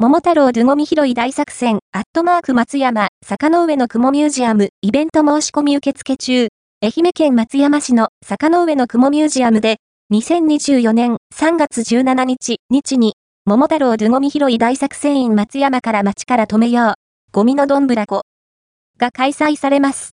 桃太郎ドゥゴミ拾い大作戦、アットマーク松山、坂の上の雲ミュージアム、イベント申し込み受付中。愛媛県松山市の坂の上の雲ミュージアムで、2024年3月17日、日に、桃太郎ドゥゴミ拾い大作戦員松山から町から止めよう。ゴミのどんぶらこ。が開催されます。